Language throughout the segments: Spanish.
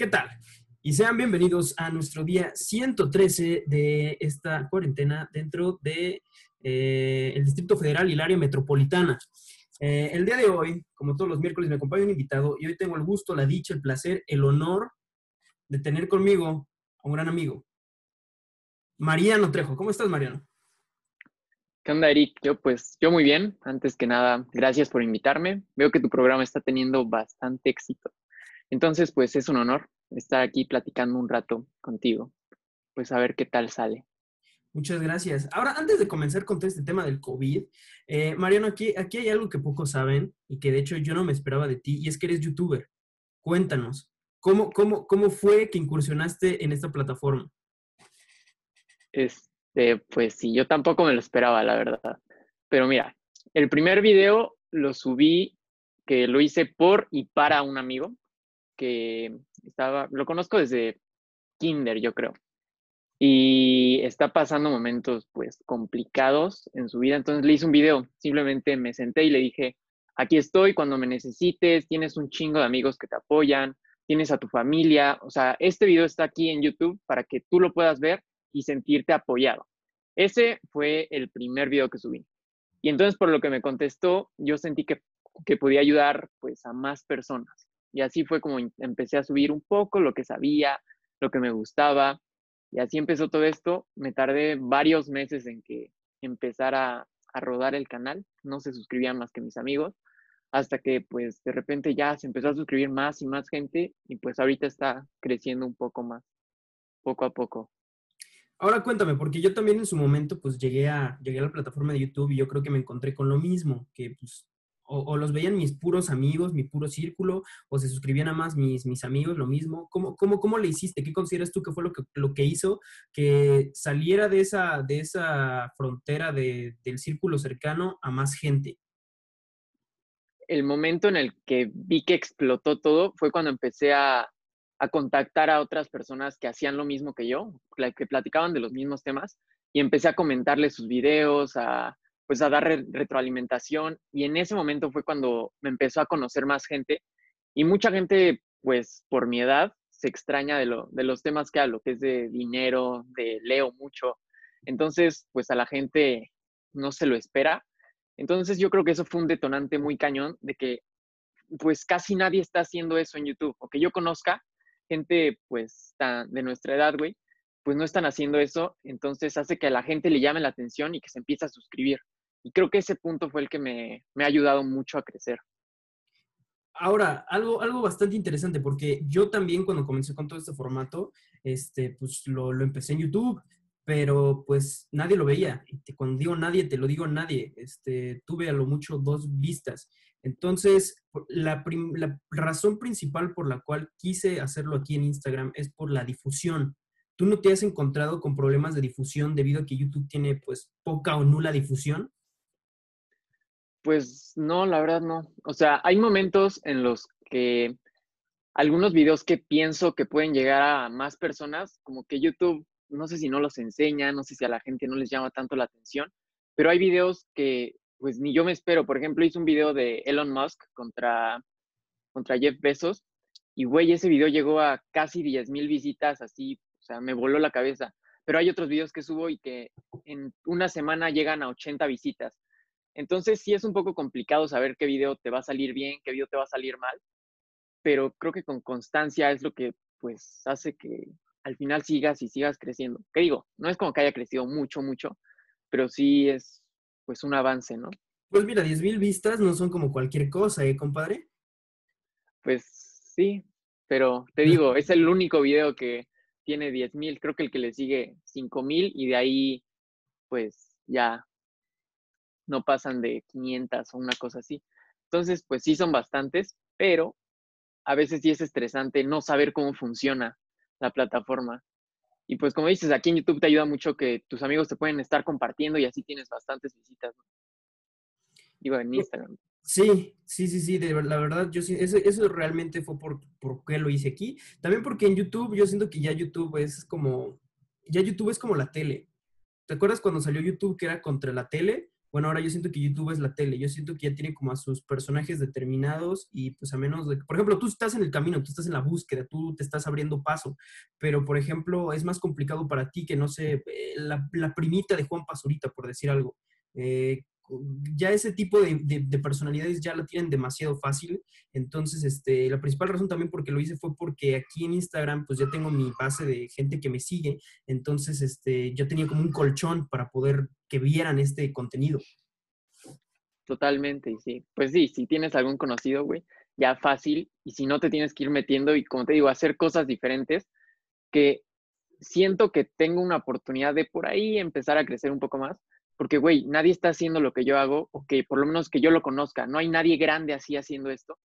¿Qué tal? Y sean bienvenidos a nuestro día 113 de esta cuarentena dentro de eh, Distrito Federal y el área metropolitana. Eh, el día de hoy, como todos los miércoles, me acompaña un invitado y hoy tengo el gusto, la dicha, el placer, el honor de tener conmigo a un gran amigo, Mariano Trejo. ¿Cómo estás, Mariano? ¿Qué onda, Eric? Yo, pues, yo muy bien. Antes que nada, gracias por invitarme. Veo que tu programa está teniendo bastante éxito. Entonces, pues, es un honor estar aquí platicando un rato contigo. Pues, a ver qué tal sale. Muchas gracias. Ahora, antes de comenzar con todo este tema del COVID, eh, Mariano, aquí, aquí hay algo que pocos saben y que de hecho yo no me esperaba de ti, y es que eres youtuber. Cuéntanos, ¿cómo, cómo, cómo fue que incursionaste en esta plataforma? Este, pues sí, yo tampoco me lo esperaba, la verdad. Pero mira, el primer video lo subí, que lo hice por y para un amigo, que estaba, lo conozco desde kinder, yo creo y está pasando momentos pues complicados en su vida. Entonces le hice un video, simplemente me senté y le dije, aquí estoy cuando me necesites, tienes un chingo de amigos que te apoyan, tienes a tu familia, o sea, este video está aquí en YouTube para que tú lo puedas ver y sentirte apoyado. Ese fue el primer video que subí. Y entonces por lo que me contestó, yo sentí que, que podía ayudar pues a más personas. Y así fue como empecé a subir un poco lo que sabía, lo que me gustaba, y así empezó todo esto. Me tardé varios meses en que empezara a rodar el canal. No se suscribían más que mis amigos. Hasta que pues de repente ya se empezó a suscribir más y más gente y pues ahorita está creciendo un poco más, poco a poco. Ahora cuéntame, porque yo también en su momento pues llegué a, llegué a la plataforma de YouTube y yo creo que me encontré con lo mismo, que pues o, los veían mis puros amigos, mi puro círculo, o se suscribían a más mis, mis amigos, lo mismo. ¿Cómo, cómo, cómo le hiciste? ¿Qué consideras tú que fue lo que, lo que hizo que saliera de esa, de esa frontera de, del círculo cercano a más gente? El momento en el que vi que explotó todo fue cuando empecé a, a contactar a otras personas que hacían lo mismo que yo, que platicaban de los mismos temas, y empecé a comentarles sus videos, a, pues a dar retroalimentación y en ese momento fue cuando me empezó a conocer más gente y mucha gente pues por mi edad se extraña de, lo, de los temas que hablo, que es de dinero, de leo mucho. Entonces pues a la gente no se lo espera. Entonces yo creo que eso fue un detonante muy cañón de que pues casi nadie está haciendo eso en YouTube, o que yo conozca gente pues de nuestra edad, güey, pues no están haciendo eso, entonces hace que a la gente le llame la atención y que se empiece a suscribir. Y creo que ese punto fue el que me, ha ayudado mucho a crecer. Ahora, algo, algo bastante interesante, porque yo también cuando comencé con todo este formato, este, pues lo, empecé en YouTube, pero pues nadie lo veía. Cuando digo nadie, te lo digo nadie. Este, tuve a lo mucho dos vistas. Entonces, la, la, razón principal por la cual quise hacerlo aquí en Instagram es por la difusión. ¿Tú no te has encontrado con problemas de difusión debido a que YouTube tiene pues poca o nula difusión? Pues no, la verdad no. O sea, hay momentos en los que algunos videos que pienso que pueden llegar a más personas, como que YouTube, no sé si no los enseña, no sé si a la gente no les llama tanto la atención, pero hay videos que pues ni yo me espero. Por ejemplo, hice un video de Elon Musk contra, contra Jeff Bezos y güey, ese video llegó a casi 10 mil visitas, así, o sea, me voló la cabeza. Pero hay otros videos que subo y que en una semana llegan a 80 visitas. Entonces sí es un poco complicado saber qué video te va a salir bien, qué video te va a salir mal, pero creo que con constancia es lo que pues hace que al final sigas y sigas creciendo. ¿Qué digo? No es como que haya crecido mucho, mucho, pero sí es pues un avance, ¿no? Pues mira, 10.000 vistas no son como cualquier cosa, ¿eh, compadre? Pues sí, pero te digo, es el único video que tiene 10.000, creo que el que le sigue 5.000 y de ahí pues ya no pasan de 500 o una cosa así. Entonces, pues sí son bastantes, pero a veces sí es estresante no saber cómo funciona la plataforma. Y pues como dices, aquí en YouTube te ayuda mucho que tus amigos te pueden estar compartiendo y así tienes bastantes visitas. Digo, en Instagram. Sí, sí, sí, sí, de, la verdad, yo sí, eso, eso realmente fue por, por qué lo hice aquí. También porque en YouTube yo siento que ya YouTube es como, ya YouTube es como la tele. ¿Te acuerdas cuando salió YouTube que era contra la tele? Bueno, ahora yo siento que YouTube es la tele, yo siento que ya tiene como a sus personajes determinados y pues a menos de, por ejemplo, tú estás en el camino, tú estás en la búsqueda, tú te estás abriendo paso, pero por ejemplo es más complicado para ti que, no sé, eh, la, la primita de Juan Pazurita, por decir algo. Eh, ya ese tipo de, de, personalidades ya la tienen demasiado fácil. Entonces, este, la principal razón también porque lo hice fue porque aquí en Instagram, pues ya tengo mi base de gente que me sigue. Entonces, este, yo tenía como un colchón para poder que vieran este contenido. Totalmente, sí. Pues sí, si tienes algún conocido, güey, ya fácil. Y si no te tienes que ir metiendo y, como te digo, hacer cosas diferentes que siento que tengo una oportunidad de por ahí empezar a crecer un poco más porque, güey, nadie está haciendo lo que yo hago, o que por lo menos que yo lo conozca, no hay nadie grande así haciendo esto.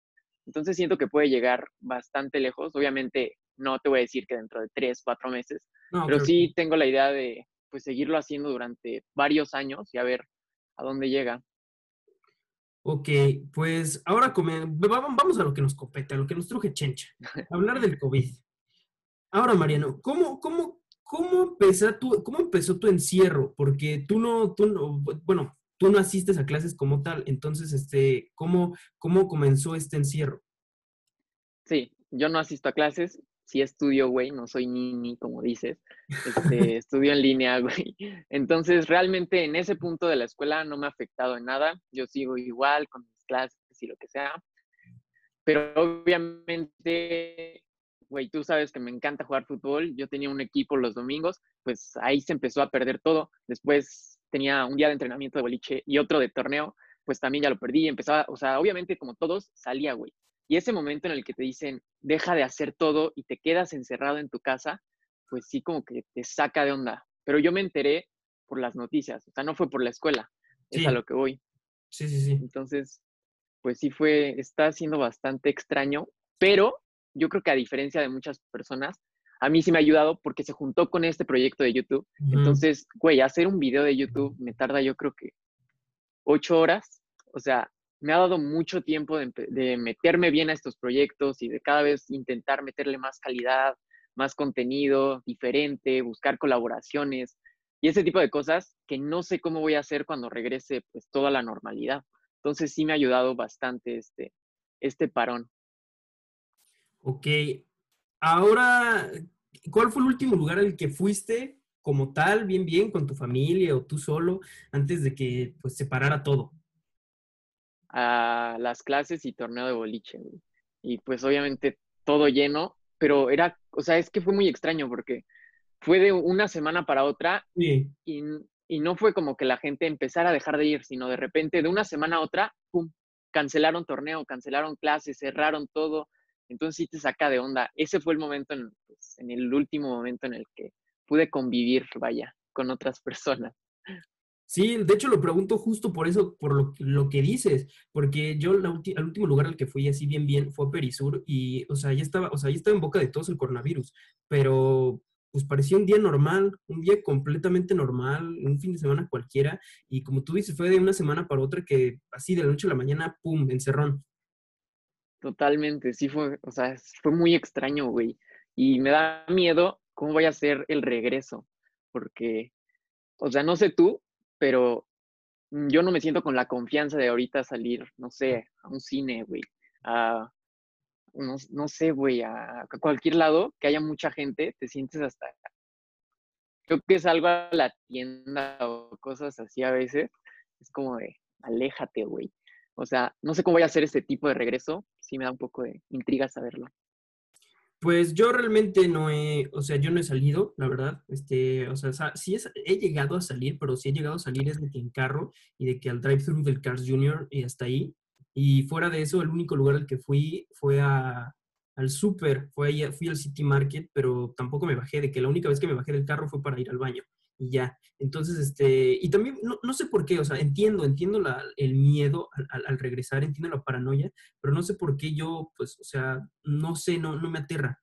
Entonces siento que puede llegar bastante lejos. Obviamente no te voy a decir que dentro de tres, cuatro meses, pero sí tengo la idea de pues seguirlo haciendo durante varios años y a ver a dónde llega. Ok, pues ahora vamos a lo que nos compete, a lo que nos truje Chencha, hablar del COVID. Ahora, Mariano, ¿cómo, cómo, ¿Cómo empezó, tu, ¿Cómo empezó tu encierro? Porque tú no, tú no, bueno, tú no asistes a clases como tal, entonces, este, ¿cómo, cómo comenzó este encierro? Sí, yo no asisto a clases, sí estudio, güey, no soy ni como dices, este, estudio en línea, güey. Entonces, realmente en ese punto de la escuela no me ha afectado en nada, yo sigo igual con mis clases y lo que sea, pero obviamente güey, tú sabes que me encanta jugar fútbol, yo tenía un equipo los domingos, pues ahí se empezó a perder todo. Después tenía un día de entrenamiento de boliche y otro de torneo, pues también ya lo perdí. Empezaba, o sea, obviamente como todos, salía, güey. Y ese momento en el que te dicen, deja de hacer todo y te quedas encerrado en tu casa, pues sí como que te saca de onda. Pero yo me enteré por las noticias, o sea, no fue por la escuela, es a lo que voy. Sí, sí, sí. Entonces, pues sí fue, está siendo bastante extraño, pero yo creo que a diferencia de muchas personas, a mí sí me ha ayudado porque se juntó con este proyecto de YouTube. Entonces, güey, hacer un video de YouTube me tarda yo creo que ocho horas. O sea, me ha dado mucho tiempo de, meterme bien a estos proyectos y de cada vez intentar meterle más calidad, más contenido diferente, buscar colaboraciones y ese tipo de cosas que no sé cómo voy a hacer cuando regrese pues toda la normalidad. Entonces sí me ha ayudado bastante este, este parón. Ok. Ahora, ¿cuál fue el último lugar al que fuiste como tal, bien, bien, con tu familia o tú solo, antes de que pues se parara todo? A las clases y torneo de boliche, Y pues obviamente todo lleno, pero era, o sea, es que fue muy extraño porque fue de una semana para otra y, y no fue como que la gente empezara a dejar de ir, sino de repente de una semana a otra, ¡pum! Cancelaron torneo, cancelaron clases, cerraron todo entonces sí te saca de onda. Ese fue el momento, en, pues, en el último momento en el que pude convivir, vaya, con otras personas. Sí, de hecho lo pregunto justo por eso, por lo, lo que dices, porque yo la el último lugar al que fui así bien bien fue a Perisur y, o sea, ya estaba, o sea, ya estaba en boca de todos el coronavirus, pero pues parecía un día normal, un día completamente normal, un fin de semana cualquiera, y como tú dices, fue de una semana para otra que así de la noche a la mañana, ¡pum!, encerrón. Totalmente, sí fue, o sea, fue muy extraño, güey. Y me da miedo cómo vaya a ser el regreso, porque, o sea, no sé tú, pero yo no me siento con la confianza de ahorita salir, no sé, a un cine, güey, a, no, no sé, güey, a, cualquier lado que haya mucha gente, te sientes hasta, creo que es algo a la tienda o cosas así a veces, es como de, aléjate, güey. O sea, no sé cómo voy a hacer este tipo de regreso, sí me da un poco de intriga saberlo. Pues yo realmente no he, o sea, yo no he salido, la verdad. Este, o sea, sí he llegado a salir, pero sí he llegado a salir es de que en carro y de que al drive-thru del Cars Jr. y hasta ahí. Y fuera de eso, el único lugar al que fui fue a, al súper, fue fui al City Market, pero tampoco me bajé, de que la única vez que me bajé del carro fue para ir al baño y ya. Entonces, este, y también, no, no sé por qué, o sea, entiendo, entiendo la, el miedo al, regresar, entiendo la paranoia, pero no sé por qué yo, pues, o sea, no sé, no, no me aterra.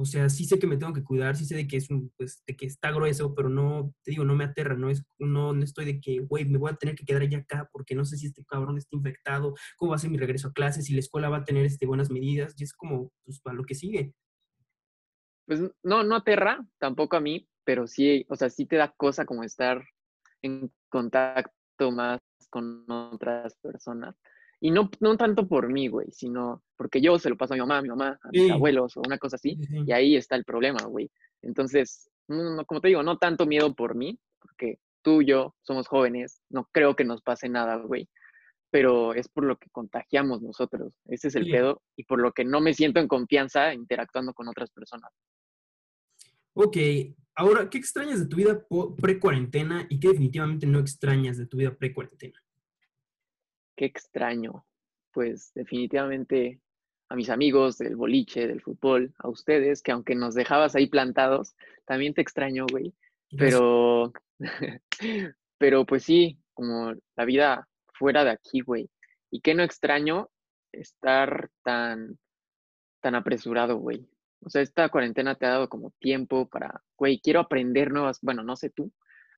O sea, sí sé que me tengo que cuidar, sí sé de que es un, pues, de que está grueso, pero no, te digo, no me aterra, no es, no, no estoy de que, güey, me voy a tener que quedar allá acá porque no sé si este cabrón está infectado, cómo va a ser mi regreso a clases, si la escuela va a tener, este, buenas medidas, y es como, pues, para lo que sigue. Pues no, no aterra, tampoco a mí, pero sí, o sea, sí te da cosa como estar en contacto más con otras personas. Y no, no tanto por mí, güey, sino porque yo se lo paso a mi mamá, a mi mamá, a mis abuelos o una cosa así. Y ahí está el problema, güey. Entonces, no, como te digo, no tanto miedo por mí, porque tú y yo somos jóvenes, no creo que nos pase nada, güey. Pero es por lo que contagiamos nosotros. Ese es el pedo. Y por lo que no me siento en confianza interactuando con otras personas. Ok, ahora, ¿qué extrañas de tu vida pre-cuarentena y qué definitivamente no extrañas de tu vida pre-cuarentena? Qué extraño. Pues definitivamente a mis amigos del boliche, del fútbol, a ustedes, que aunque nos dejabas ahí plantados, también te extraño, güey. Pero, pero pues sí, como la vida fuera de aquí, güey. Y qué no extraño estar tan, tan apresurado, güey. O sea, esta cuarentena te ha dado como tiempo para, güey, quiero aprender nuevas, bueno, no sé tú,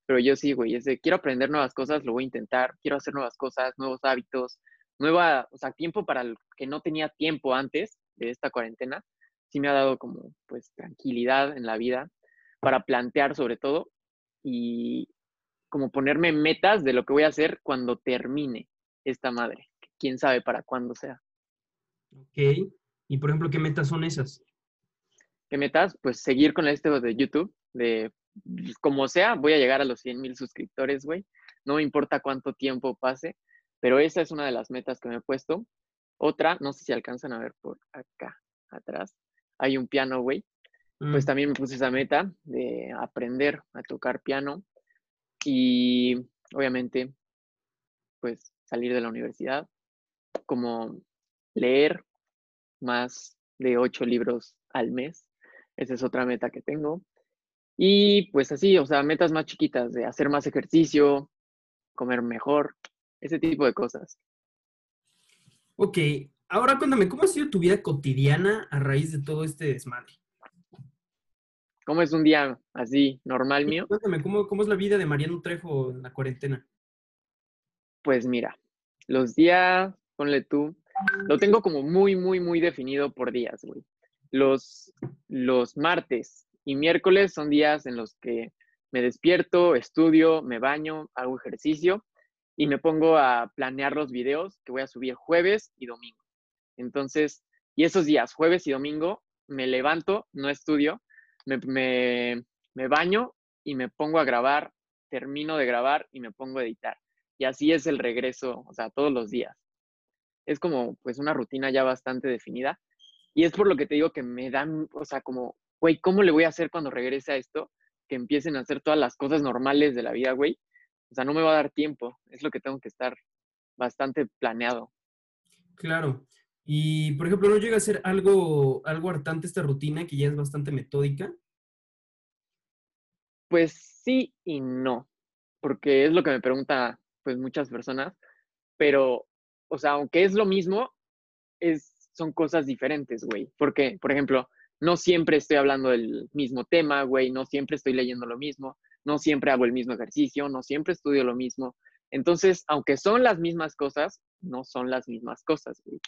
pero yo sí, güey, es de, quiero aprender nuevas cosas, lo voy a intentar, quiero hacer nuevas cosas, nuevos hábitos, nueva, o sea, tiempo para el que no tenía tiempo antes de esta cuarentena, sí me ha dado como, pues, tranquilidad en la vida para plantear sobre todo y como ponerme metas de lo que voy a hacer cuando termine esta madre. Quién sabe para cuándo sea. Ok. Y por ejemplo, ¿qué metas son esas? ¿Qué metas? Pues seguir con esto de YouTube, de pues, como sea, voy a llegar a los 100 mil suscriptores, güey. No me importa cuánto tiempo pase, pero esa es una de las metas que me he puesto. Otra, no sé si alcanzan a ver por acá atrás, hay un piano, güey. Pues mm. también me puse esa meta de aprender a tocar piano y obviamente, pues salir de la universidad, como leer más de ocho libros al mes esa es otra meta que tengo. Y pues así, o sea, metas más chiquitas de hacer más ejercicio, comer mejor, ese tipo de cosas. Ok, ahora cuéntame, ¿cómo ha sido tu vida cotidiana a raíz de todo este desmadre? ¿Cómo es un día así, normal mío? Cuéntame, ¿cómo, ¿cómo es la vida de Mariano Trejo en la cuarentena? Pues mira, los días, ponle tú, lo tengo como muy, muy, muy definido por días, güey. Los, los martes y miércoles son días en los que me despierto, estudio, me baño, hago ejercicio y me pongo a planear los videos que voy a subir jueves y domingo. Entonces, y esos días, jueves y domingo, me levanto, no estudio, me, me, me baño y me pongo a grabar, termino de grabar y me pongo a editar. Y así es el regreso, o sea, todos los días. Es como pues una rutina ya bastante definida y es por lo que te digo que me dan, o sea, como, güey, ¿cómo le voy a hacer cuando regrese a esto? Que empiecen a hacer todas las cosas normales de la vida, güey. O sea, no me va a dar tiempo. Es lo que tengo que estar bastante planeado. Claro. Y, por ejemplo, ¿no llega a ser algo, algo hartante esta rutina que ya es bastante metódica? Pues sí y no, porque es lo que me pregunta pues muchas personas, pero, o sea, aunque es lo mismo, es son cosas diferentes, güey. Porque, por ejemplo, no siempre estoy hablando del mismo tema, güey, no siempre estoy leyendo lo mismo, no siempre hago el mismo ejercicio, no siempre estudio lo mismo. Entonces, aunque son las mismas cosas, no son las mismas cosas, güey.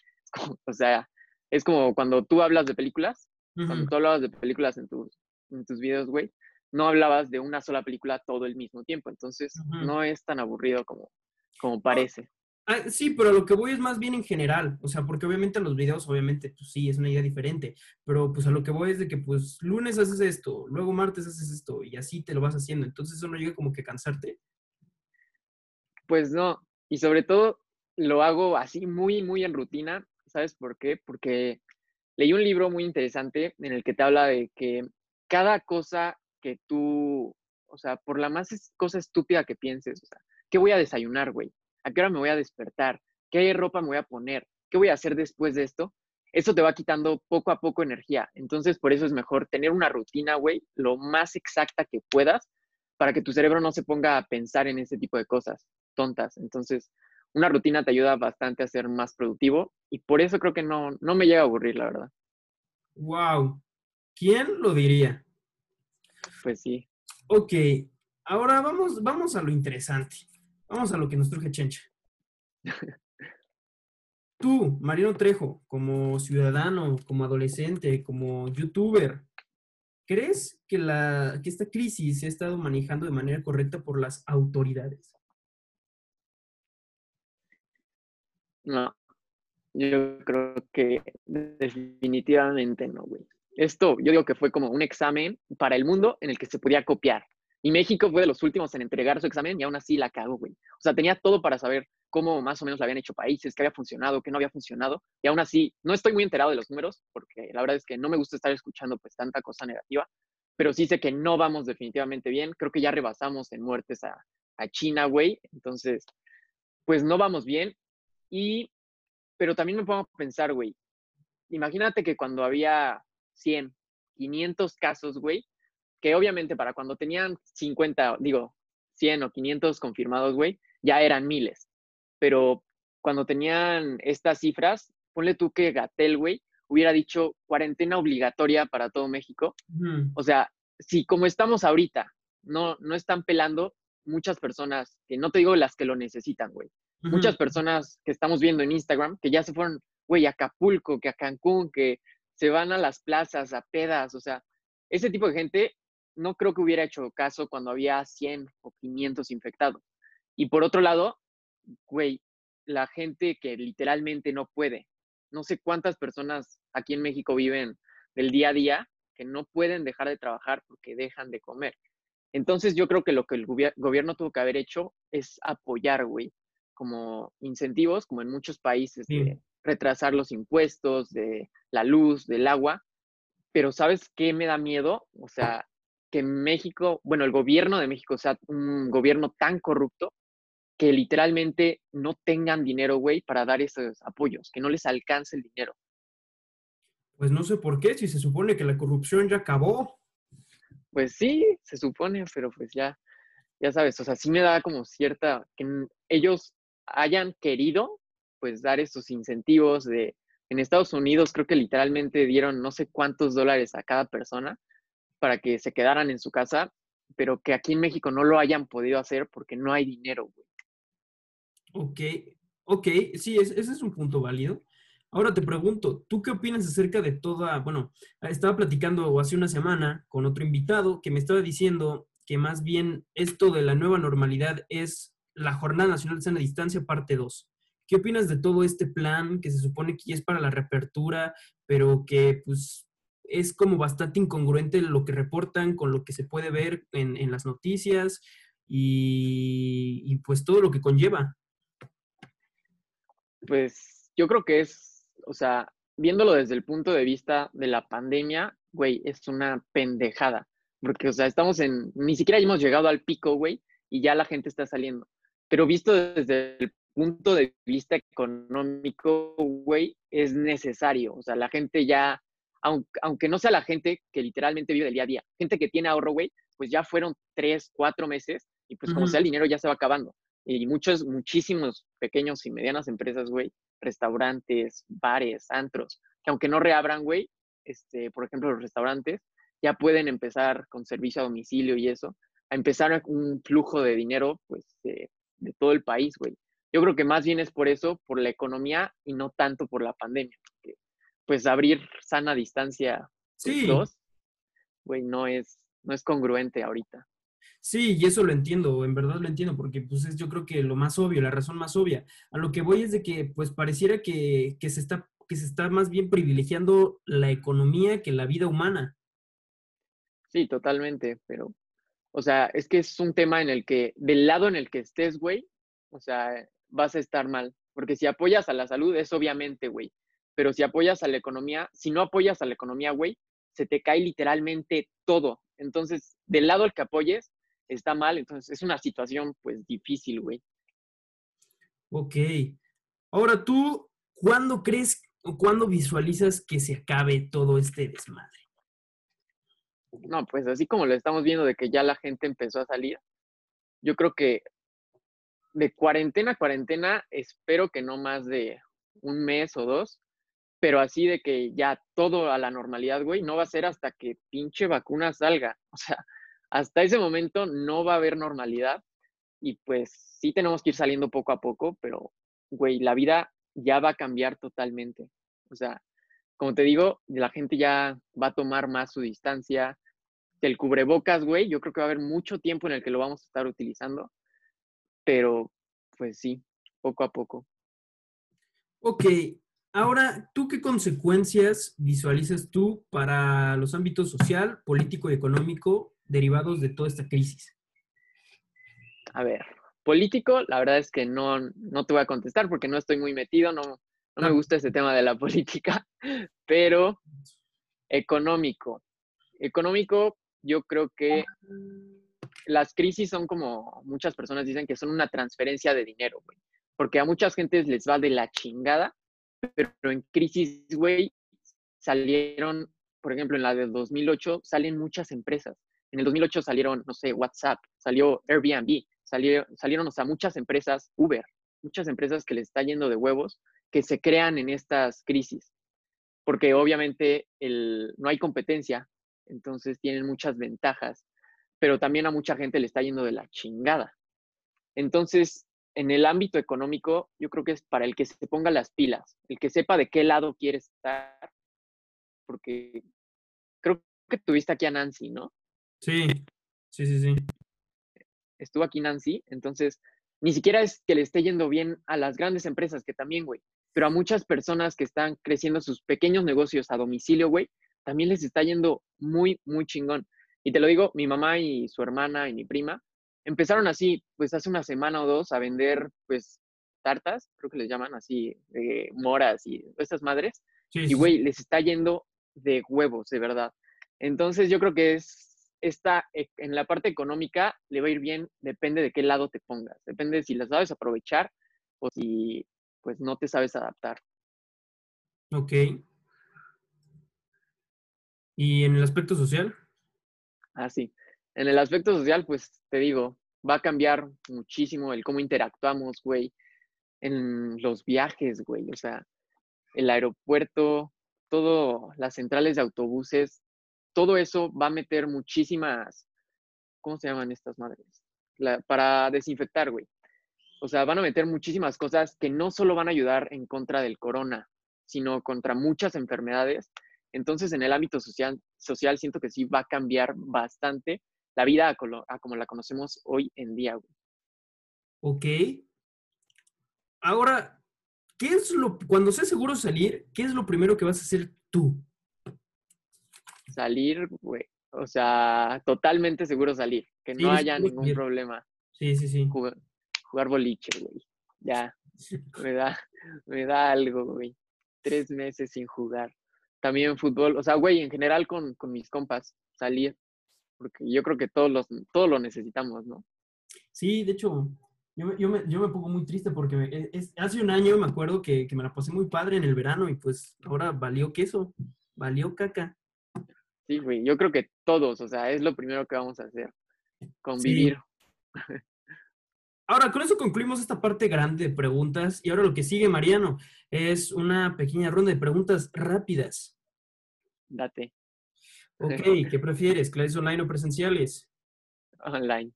o sea, es como cuando tú hablas de películas, cuando tú hablabas de películas en tus, en tus videos, güey, no hablabas de una sola película todo el mismo tiempo. Entonces, no es tan aburrido como, como parece. Ah, sí, pero lo que voy es más bien en general, o sea, porque obviamente los videos, obviamente, pues sí, es una idea diferente, pero pues a lo que voy es de que pues lunes haces esto, luego martes haces esto y así te lo vas haciendo, entonces eso no llega como que a cansarte. Pues no, y sobre todo lo hago así muy, muy en rutina, ¿sabes por qué? Porque leí un libro muy interesante en el que te habla de que cada cosa que tú, o sea, por la más cosa estúpida que pienses, o sea, ¿qué voy a desayunar, güey? ¿A qué hora me voy a despertar? ¿Qué ropa me voy a poner? ¿Qué voy a hacer después de esto? Eso te va quitando poco a poco energía. Entonces, por eso es mejor tener una rutina, güey, lo más exacta que puedas para que tu cerebro no se ponga a pensar en ese tipo de cosas tontas. Entonces, una rutina te ayuda bastante a ser más productivo y por eso creo que no, no me llega a aburrir, la verdad. Wow. ¿Quién lo diría? Pues sí. Ok, ahora vamos, vamos a lo interesante. Vamos a lo que nos truje Chencha. Tú, Mariano Trejo, como ciudadano, como adolescente, como youtuber, ¿crees que, la, que esta crisis se ha estado manejando de manera correcta por las autoridades? No, yo creo que definitivamente no, güey. Esto, yo digo que fue como un examen para el mundo en el que se podía copiar. Y México fue de los últimos en entregar su examen y aún así la cagó, güey. O sea, tenía todo para saber cómo más o menos lo habían hecho países, qué había funcionado, qué no había funcionado. Y aún así, no estoy muy enterado de los números, porque la verdad es que no me gusta estar escuchando pues tanta cosa negativa, pero sí sé que no vamos definitivamente bien. Creo que ya rebasamos en muertes a, a China, güey. Entonces, pues no vamos bien. Y, pero también me pongo a pensar, güey, imagínate que cuando había 100, 500 casos, güey, que obviamente para cuando tenían 50, digo, 100 o 500 confirmados, güey, ya eran miles. Pero cuando tenían estas cifras, ponle tú que Gatel, güey, hubiera dicho cuarentena obligatoria para todo México. O sea, si como estamos ahorita, no, no están pelando muchas personas, que no te digo las que lo necesitan, güey. Muchas personas que estamos viendo en Instagram, que ya se fueron, güey, a Acapulco, que a Cancún, que se van a las plazas, a pedas, o sea, ese tipo de gente no creo que hubiera hecho caso cuando había 100 o 500 infectados. Y por otro lado, güey, la gente que literalmente no puede. No sé cuántas personas aquí en México viven del día a día que no pueden dejar de trabajar porque dejan de comer. Entonces yo creo que lo que el gobierno tuvo que haber hecho es apoyar, güey, como incentivos, como en muchos países, de retrasar los impuestos, de la luz, del agua. Pero ¿sabes qué me da miedo? O sea, que México, bueno, el gobierno de México sea un gobierno tan corrupto que literalmente no tengan dinero, güey, para dar esos apoyos, que no les alcance el dinero. Pues no sé por qué, si se supone que la corrupción ya acabó. Pues sí, se supone, pero pues ya, ya sabes, o sea, sí me da como cierta, que ellos hayan querido, pues, dar esos incentivos de, en Estados Unidos creo que literalmente dieron no sé cuántos dólares a cada persona para que se quedaran en su casa, pero que aquí en México no lo hayan podido hacer porque no hay dinero, güey. Ok, ok, sí, ese es un punto válido. Ahora te pregunto, ¿tú qué opinas acerca de toda, bueno, estaba platicando hace una semana con otro invitado que me estaba diciendo que más bien esto de la nueva normalidad es la Jornada Nacional de Sana Distancia parte 2. ¿Qué opinas de todo este plan que se supone que es para la reapertura, pero que pues es como bastante incongruente lo que reportan con lo que se puede ver en, las noticias y, pues todo lo que conlleva. Pues yo creo que es, o sea, viéndolo desde el punto de vista de la pandemia, güey, es una pendejada. Porque, o sea, estamos en, ni siquiera hemos llegado al pico, güey, y ya la gente está saliendo. Pero visto desde el punto de vista económico, güey, es necesario. O sea, la gente ya aunque, no sea la gente que literalmente vive del día a día, gente que tiene ahorro, güey, pues ya fueron tres, cuatro meses y pues como sea el dinero ya se va acabando. Y muchos, muchísimos pequeños y medianas empresas, güey, restaurantes, bares, antros, que aunque no reabran, güey, este, por ejemplo, los restaurantes, ya pueden empezar con servicio a domicilio y eso, a empezar un flujo de dinero, pues, de, de todo el país, güey. Yo creo que más bien es por eso, por la economía y no tanto por la pandemia pues abrir sana distancia pues, sí. dos, güey, no es, no es congruente ahorita. Sí, y eso lo entiendo, en verdad lo entiendo, porque pues es yo creo que lo más obvio, la razón más obvia. A lo que voy es de que pues pareciera que, que se está que se está más bien privilegiando la economía que la vida humana. Sí, totalmente, pero, o sea, es que es un tema en el que, del lado en el que estés, güey, o sea, vas a estar mal, porque si apoyas a la salud es obviamente, güey, pero si apoyas a la economía, si no apoyas a la economía, güey, se te cae literalmente todo. Entonces, del lado al que apoyes, está mal, entonces es una situación pues difícil, güey. Ok. Ahora tú, ¿cuándo crees o cuándo visualizas que se acabe todo este desmadre? No, pues así como lo estamos viendo de que ya la gente empezó a salir, yo creo que de cuarentena a cuarentena, espero que no más de un mes o dos, pero así de que ya todo a la normalidad, güey, no va a ser hasta que pinche vacuna salga. O sea, hasta ese momento no va a haber normalidad y pues sí tenemos que ir saliendo poco a poco, pero, güey, la vida ya va a cambiar totalmente. O sea, como te digo, la gente ya va a tomar más su distancia. El cubrebocas, güey, yo creo que va a haber mucho tiempo en el que lo vamos a estar utilizando, pero pues sí, poco a poco. Ok, ahora, ¿tú qué consecuencias visualizas tú para los ámbitos social, político y económico derivados de toda esta crisis? A ver, político, la verdad es que no, no te voy a contestar porque no estoy muy metido, no, no me gusta ese tema de la política, pero económico. Económico, yo creo que las crisis son como muchas personas dicen que son una transferencia de dinero, güey. Porque a muchas gentes les va de la chingada, pero en crisis, güey, salieron, por ejemplo, en la del 2008, salen muchas empresas. En el 2008 salieron, no sé, WhatsApp, salió Airbnb, salieron, salieron, o sea, muchas empresas, Uber, muchas empresas que les está yendo de huevos, que se crean en estas crisis. Porque obviamente el, no hay competencia, entonces tienen muchas ventajas pero también a mucha gente le está yendo de la chingada. Entonces, en el ámbito económico, yo creo que es para el que se ponga las pilas, el que sepa de qué lado quiere estar, porque creo que tuviste aquí a Nancy, ¿no? Sí, sí, sí, sí. Estuvo aquí Nancy, entonces, ni siquiera es que le esté yendo bien a las grandes empresas, que también, güey, pero a muchas personas que están creciendo sus pequeños negocios a domicilio, güey, también les está yendo muy, muy chingón. Y te lo digo, mi mamá y su hermana y mi prima empezaron así, pues hace una semana o dos a vender, pues, tartas, creo que les llaman así, de moras y estas madres. y, güey, les está yendo de huevos, de verdad. Entonces, yo creo que es, esta, e, en la parte económica le va a ir bien, depende de qué lado te pongas. Depende de si las sabes aprovechar o si, pues, no te sabes adaptar. Ok. ¿Y en el aspecto social? Ah, en el aspecto social, pues te digo, va a cambiar muchísimo el cómo interactuamos, güey, en los viajes, güey. O sea, el aeropuerto, todo, las centrales de autobuses, todo eso va a meter muchísimas, ¿cómo se llaman estas madres? para desinfectar, güey. O sea, van a meter muchísimas cosas que no solo van a ayudar en contra del corona, sino contra muchas enfermedades entonces, en el ámbito social, social siento que sí va a cambiar bastante la vida a, como la conocemos hoy en día. Ok. Ahora, ¿qué es lo, cuando seas seguro salir, qué es lo primero que vas a hacer tú? Salir, güey. O sea, totalmente seguro salir. Que no haya ningún problema. Sí, sí, sí. Jugar, jugar boliche, güey. Ya. Me da, me da algo, güey. Tres meses sin jugar también fútbol, o sea, güey, en general con, mis compas, salir, porque yo creo que todos, los, todos lo necesitamos, ¿no? Sí, de hecho, yo, me, pongo muy triste porque e, hace un año me acuerdo que, me la pasé muy padre en el verano y pues ahora valió queso, valió caca. Sí, güey, yo creo que todos, o sea, es lo primero que vamos a hacer, convivir. Ahora, con eso concluimos esta parte grande de preguntas y ahora lo que sigue, Mariano, es una pequeña ronda de preguntas rápidas. Date. Ok, ¿qué prefieres? ¿Clases online o presenciales? Online.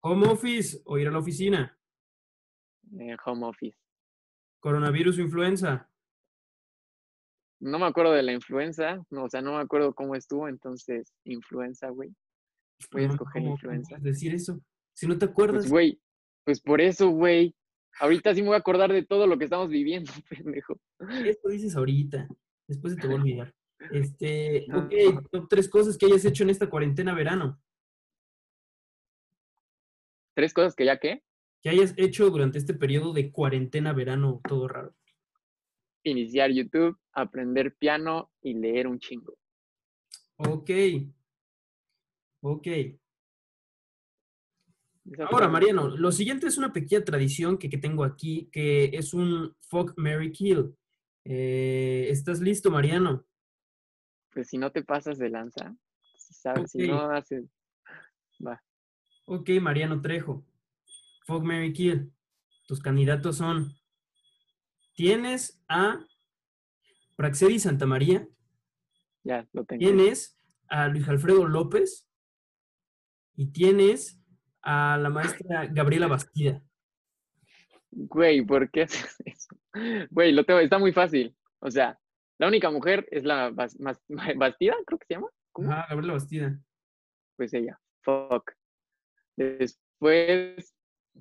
¿Home office o ir a la oficina? Eh, home office. ¿Coronavirus o influenza? No me acuerdo de la influenza, o sea, no me acuerdo cómo estuvo, entonces, influenza, güey. Voy a escoger influenza. decir eso? Si no te pues, acuerdas. güey, pues por eso, güey. Ahorita sí me voy a acordar de todo lo que estamos viviendo, pendejo. Esto dices ahorita. Después se te va a olvidar. Este, ok, top tres cosas que hayas hecho en esta cuarentena verano. ¿Tres cosas que ya qué? Que hayas hecho durante este periodo de cuarentena verano, todo raro. Iniciar YouTube, aprender piano y leer un chingo. Ok. Ok. Ahora, Mariano, lo siguiente es una pequeña tradición que, tengo aquí, que es un Fuck Mary Kill. Eh, ¿Estás listo, Mariano? Pues si no te pasas de lanza, ¿sabes? Si no haces. Va. Ok, Mariano Trejo. Fuck Mary Kill. Tus candidatos son. Tienes a Praxedi Santa María. Ya, lo tengo. Tienes a Luis Alfredo López. Y tienes a la maestra Gabriela Bastida. Güey, ¿por qué haces eso? Güey, lo tengo, está muy fácil. O sea, la única mujer es la Bastida, creo que se llama. Ah, Gabriela Bastida. Pues ella, fuck. Después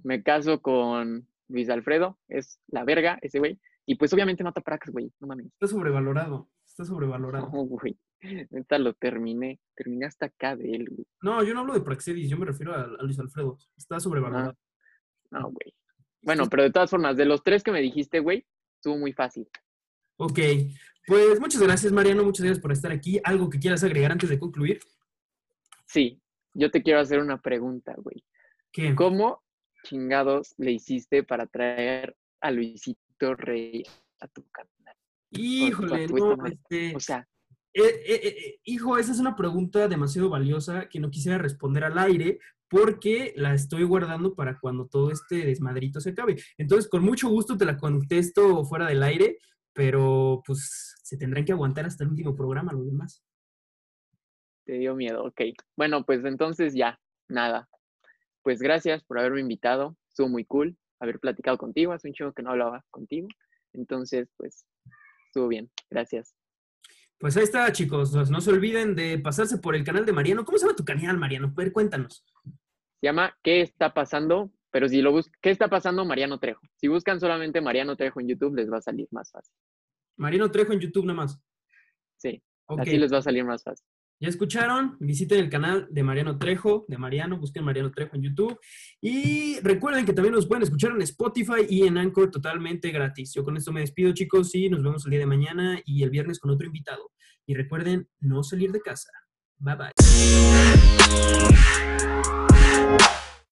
me caso con Luis Alfredo es la verga, ese güey. Y pues obviamente mata Prax, güey, no mames. Está sobrevalorado, está sobrevalorado. No, güey. Neta lo terminé. Terminé hasta acá de él, güey. No, yo no hablo de Praxedis, yo me refiero a, a Luis Alfredo. Está sobrevalorado. No, güey. Bueno, pero de todas formas, de los tres que me dijiste, güey, estuvo muy fácil. Ok, pues muchas gracias, Mariano. Muchas gracias por estar aquí. ¿Algo que quieras agregar antes de concluir? Sí, yo te quiero hacer una pregunta, güey. ¿Qué? ¿Cómo chingados le hiciste para traer a Luisito Rey a tu canal? Híjole, Supuestamente. no, este, O sea, eh, eh, eh, hijo, esa es una pregunta demasiado valiosa que no quisiera responder al aire porque la estoy guardando para cuando todo este desmadrito se acabe. Entonces, con mucho gusto te la contesto fuera del aire, pero pues se tendrán que aguantar hasta el último programa los demás. te dio miedo, ok. Bueno, pues entonces ya, nada. Pues gracias por haberme invitado. Estuvo muy cool haber platicado contigo. Hace un chingo que no hablaba contigo. Entonces, pues, estuvo bien. Gracias. Pues ahí está, chicos. No se olviden de pasarse por el canal de Mariano. ¿Cómo se llama tu canal, Mariano? A ver, cuéntanos. Se llama ¿Qué está pasando? Pero si lo buscan, ¿qué está pasando Mariano Trejo? Si buscan solamente Mariano Trejo en YouTube, les va a salir más fácil. Mariano Trejo en YouTube nada más. Sí, Ok. así les va a salir más fácil. Ya escucharon, visiten el canal de Mariano Trejo, de Mariano, busquen Mariano Trejo en YouTube. Y recuerden que también nos pueden escuchar en Spotify y en Anchor totalmente gratis. Yo con esto me despido, chicos, y nos vemos el día de mañana y el viernes con otro invitado. Y recuerden no salir de casa. Bye bye.